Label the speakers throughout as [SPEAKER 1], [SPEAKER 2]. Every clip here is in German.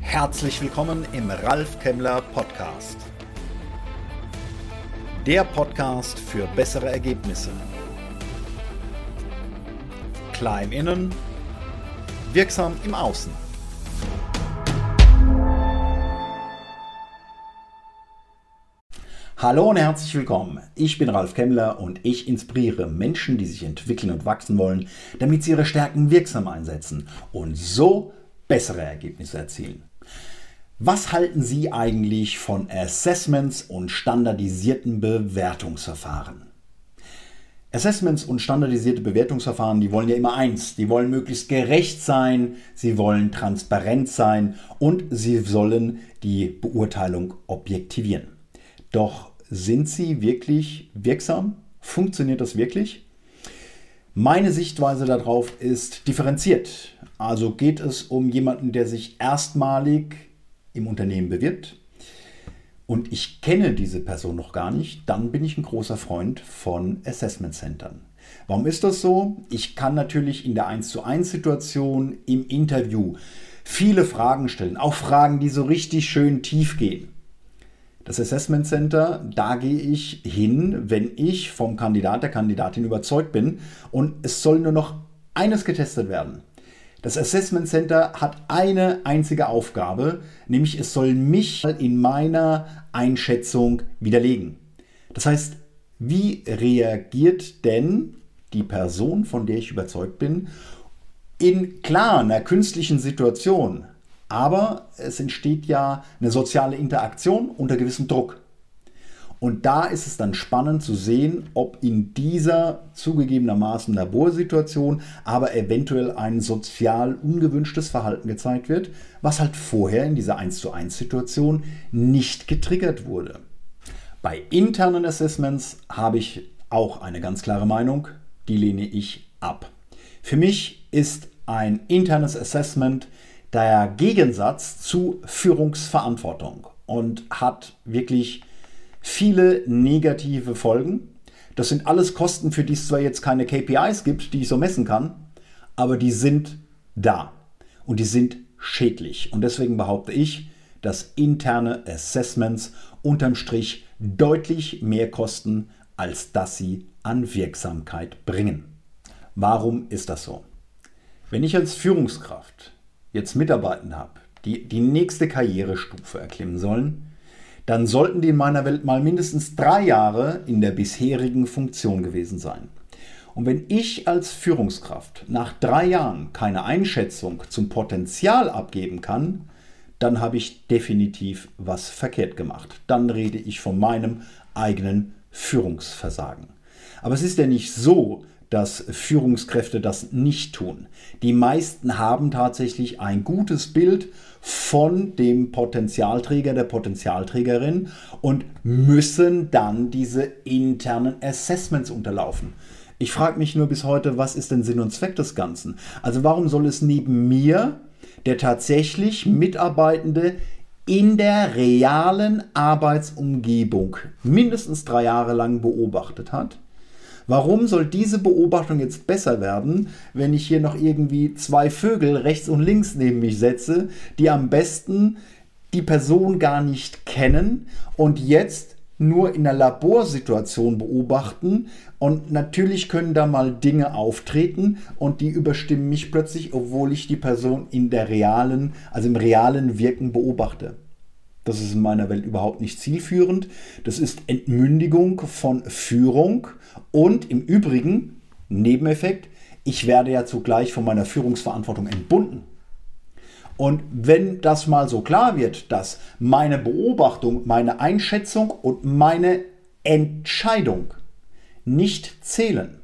[SPEAKER 1] Herzlich willkommen im Ralf Kemmler Podcast. Der Podcast für bessere Ergebnisse. Klein innen, wirksam im Außen. Hallo und herzlich willkommen. Ich bin Ralf Kemmler und ich inspiriere Menschen, die sich entwickeln und wachsen wollen, damit sie ihre Stärken wirksam einsetzen und so bessere Ergebnisse erzielen. Was halten Sie eigentlich von Assessments und standardisierten Bewertungsverfahren? Assessments und standardisierte Bewertungsverfahren, die wollen ja immer eins, die wollen möglichst gerecht sein, sie wollen transparent sein und sie sollen die Beurteilung objektivieren. Doch sind sie wirklich wirksam? Funktioniert das wirklich? Meine Sichtweise darauf ist differenziert. Also geht es um jemanden, der sich erstmalig im Unternehmen bewirbt und ich kenne diese Person noch gar nicht, dann bin ich ein großer Freund von Assessment Centern. Warum ist das so? Ich kann natürlich in der 1 zu 1 Situation im Interview viele Fragen stellen, auch Fragen, die so richtig schön tief gehen. Das Assessment Center, da gehe ich hin, wenn ich vom Kandidat, der Kandidatin überzeugt bin und es soll nur noch eines getestet werden. Das Assessment Center hat eine einzige Aufgabe, nämlich es soll mich in meiner Einschätzung widerlegen. Das heißt, wie reagiert denn die Person, von der ich überzeugt bin, in klar einer künstlichen Situation aber es entsteht ja eine soziale Interaktion unter gewissem Druck. Und da ist es dann spannend zu sehen, ob in dieser zugegebenermaßen Laborsituation aber eventuell ein sozial ungewünschtes Verhalten gezeigt wird, was halt vorher in dieser 1 zu 1 Situation nicht getriggert wurde. Bei internen Assessments habe ich auch eine ganz klare Meinung, die lehne ich ab. Für mich ist ein internes Assessment der Gegensatz zu Führungsverantwortung und hat wirklich viele negative Folgen. Das sind alles Kosten, für die es zwar jetzt keine KPIs gibt, die ich so messen kann, aber die sind da und die sind schädlich. Und deswegen behaupte ich, dass interne Assessments unterm Strich deutlich mehr kosten, als dass sie an Wirksamkeit bringen. Warum ist das so? Wenn ich als Führungskraft jetzt Mitarbeitenden habe, die die nächste Karrierestufe erklimmen sollen, dann sollten die in meiner Welt mal mindestens drei Jahre in der bisherigen Funktion gewesen sein. Und wenn ich als Führungskraft nach drei Jahren keine Einschätzung zum Potenzial abgeben kann, dann habe ich definitiv was verkehrt gemacht. Dann rede ich von meinem eigenen Führungsversagen. Aber es ist ja nicht so, dass Führungskräfte das nicht tun. Die meisten haben tatsächlich ein gutes Bild von dem Potenzialträger, der Potenzialträgerin und müssen dann diese internen Assessments unterlaufen. Ich frage mich nur bis heute, was ist denn Sinn und Zweck des Ganzen? Also warum soll es neben mir, der tatsächlich Mitarbeitende in der realen Arbeitsumgebung mindestens drei Jahre lang beobachtet hat, Warum soll diese Beobachtung jetzt besser werden, wenn ich hier noch irgendwie zwei Vögel rechts und links neben mich setze, die am besten die Person gar nicht kennen und jetzt nur in einer Laborsituation beobachten und natürlich können da mal Dinge auftreten und die überstimmen mich plötzlich, obwohl ich die Person in der realen, also im realen Wirken beobachte. Das ist in meiner Welt überhaupt nicht zielführend. Das ist Entmündigung von Führung und im Übrigen, Nebeneffekt, ich werde ja zugleich von meiner Führungsverantwortung entbunden. Und wenn das mal so klar wird, dass meine Beobachtung, meine Einschätzung und meine Entscheidung nicht zählen,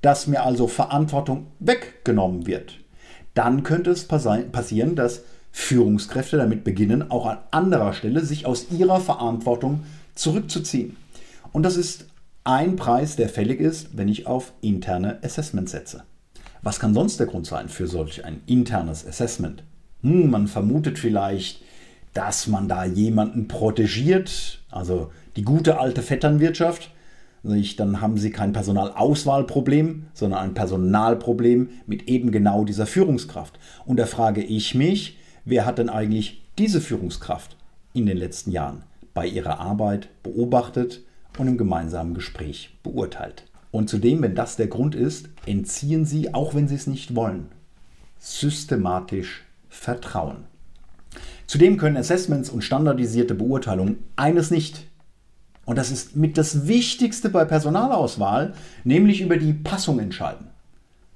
[SPEAKER 1] dass mir also Verantwortung weggenommen wird, dann könnte es passieren, dass Führungskräfte damit beginnen, auch an anderer Stelle sich aus ihrer Verantwortung zurückzuziehen. Und das ist ein Preis, der fällig ist, wenn ich auf interne Assessment setze. Was kann sonst der Grund sein für solch ein internes Assessment? Hm, man vermutet vielleicht, dass man da jemanden protegiert, also die gute alte Vetternwirtschaft. dann haben Sie kein Personalauswahlproblem, sondern ein Personalproblem mit eben genau dieser Führungskraft. Und da frage ich mich, wer hat denn eigentlich diese Führungskraft in den letzten Jahren bei ihrer Arbeit beobachtet und im gemeinsamen Gespräch beurteilt? Und zudem, wenn das der Grund ist, entziehen Sie, auch wenn Sie es nicht wollen, systematisch Vertrauen. Zudem können Assessments und standardisierte Beurteilungen eines nicht. Und das ist mit das Wichtigste bei Personalauswahl, nämlich über die Passung entscheiden.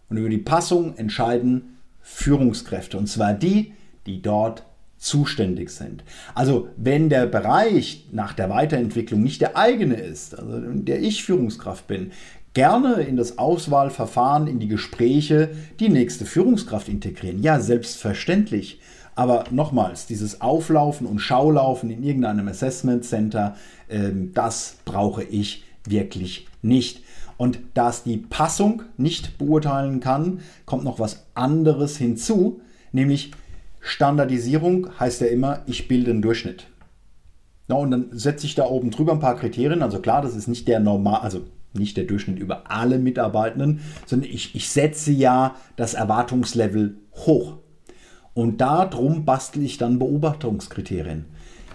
[SPEAKER 1] Und über die Passung entscheiden Führungskräfte. Und zwar die, die dort zuständig sind. Also wenn der Bereich nach der Weiterentwicklung nicht der eigene ist, also der ich Führungskraft bin, gerne in das Auswahlverfahren, in die Gespräche die nächste Führungskraft integrieren. Ja, selbstverständlich. Aber nochmals, dieses Auflaufen und Schaulaufen in irgendeinem Assessment Center, ähm, das brauche ich wirklich nicht. Und da es die Passung nicht beurteilen kann, kommt noch was anderes hinzu, nämlich Standardisierung heißt ja immer, ich bilde einen Durchschnitt. Na, und dann setze ich da oben drüber ein paar Kriterien. Also klar, das ist nicht der normal, also nicht der Durchschnitt über alle Mitarbeitenden, sondern ich, ich setze ja das Erwartungslevel hoch. Und darum bastel ich dann Beobachtungskriterien.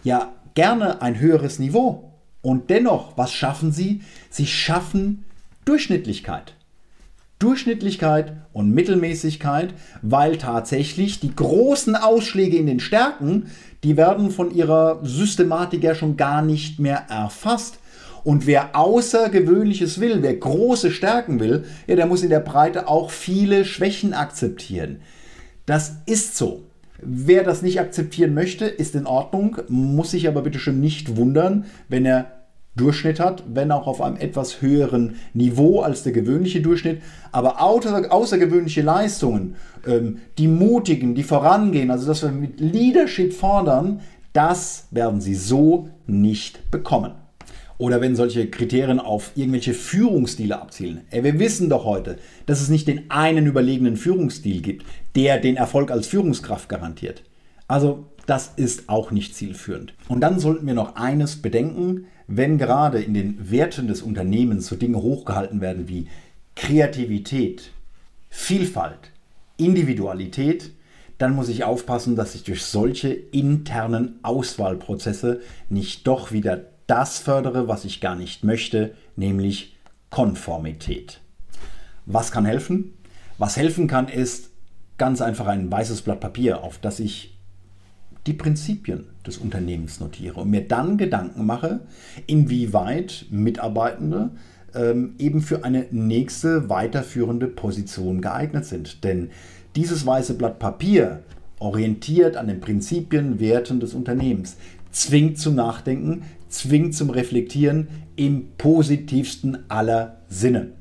[SPEAKER 1] Ja, gerne ein höheres Niveau. Und dennoch, was schaffen Sie? Sie schaffen Durchschnittlichkeit. Durchschnittlichkeit und Mittelmäßigkeit, weil tatsächlich die großen Ausschläge in den Stärken, die werden von ihrer Systematik ja schon gar nicht mehr erfasst. Und wer Außergewöhnliches will, wer große Stärken will, ja, der muss in der Breite auch viele Schwächen akzeptieren. Das ist so. Wer das nicht akzeptieren möchte, ist in Ordnung, muss sich aber bitte schon nicht wundern, wenn er Durchschnitt hat, wenn auch auf einem etwas höheren Niveau als der gewöhnliche Durchschnitt. Aber außergewöhnliche Leistungen, ähm, die mutigen, die vorangehen, also dass wir mit Leadership fordern, das werden sie so nicht bekommen. Oder wenn solche Kriterien auf irgendwelche Führungsstile abzielen. Ey, wir wissen doch heute, dass es nicht den einen überlegenen Führungsstil gibt, der den Erfolg als Führungskraft garantiert. Also das ist auch nicht zielführend. Und dann sollten wir noch eines bedenken, wenn gerade in den Werten des Unternehmens so Dinge hochgehalten werden wie Kreativität, Vielfalt, Individualität, dann muss ich aufpassen, dass ich durch solche internen Auswahlprozesse nicht doch wieder das fördere, was ich gar nicht möchte, nämlich Konformität. Was kann helfen? Was helfen kann, ist ganz einfach ein weißes Blatt Papier, auf das ich die Prinzipien des Unternehmens notiere und mir dann Gedanken mache, inwieweit Mitarbeitende ähm, eben für eine nächste weiterführende Position geeignet sind. Denn dieses weiße Blatt Papier orientiert an den Prinzipien, Werten des Unternehmens, zwingt zum Nachdenken, zwingt zum Reflektieren im positivsten aller Sinne.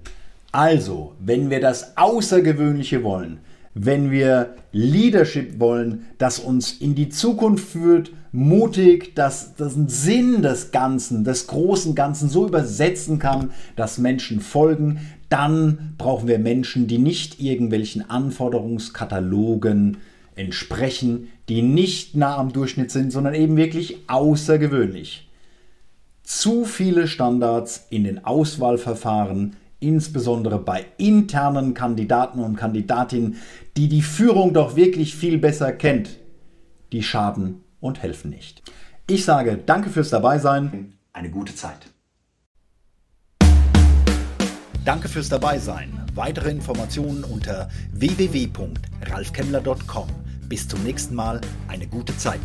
[SPEAKER 1] Also, wenn wir das Außergewöhnliche wollen, wenn wir Leadership wollen, das uns in die Zukunft führt, mutig, das den Sinn des Ganzen, des großen Ganzen so übersetzen kann, dass Menschen folgen, dann brauchen wir Menschen, die nicht irgendwelchen Anforderungskatalogen entsprechen, die nicht nah am Durchschnitt sind, sondern eben wirklich außergewöhnlich. Zu viele Standards in den Auswahlverfahren, insbesondere bei internen Kandidaten und Kandidatinnen, die die Führung doch wirklich viel besser kennt, die schaden und helfen nicht. Ich sage danke fürs Dabeisein, eine gute Zeit. Danke fürs Dabeisein. Weitere Informationen unter www.ralfkemmler.com. Bis zum nächsten Mal, eine gute Zeit.